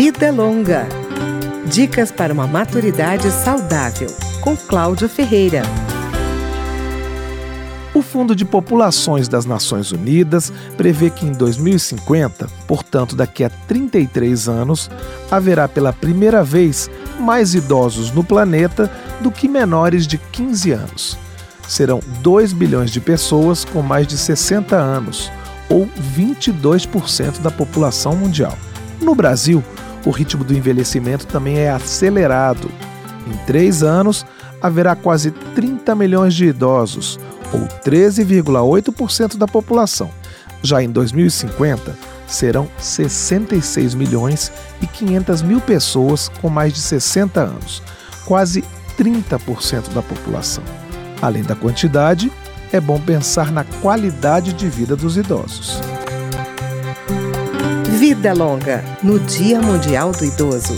Vida Longa. Dicas para uma maturidade saudável, com Cláudia Ferreira. O Fundo de Populações das Nações Unidas prevê que em 2050, portanto daqui a 33 anos, haverá pela primeira vez mais idosos no planeta do que menores de 15 anos. Serão 2 bilhões de pessoas com mais de 60 anos, ou 22% da população mundial. No Brasil, o ritmo do envelhecimento também é acelerado. Em três anos, haverá quase 30 milhões de idosos, ou 13,8% da população. Já em 2050, serão 66 milhões e 500 mil pessoas com mais de 60 anos, quase 30% da população. Além da quantidade, é bom pensar na qualidade de vida dos idosos. Vida Longa, no Dia Mundial do Idoso.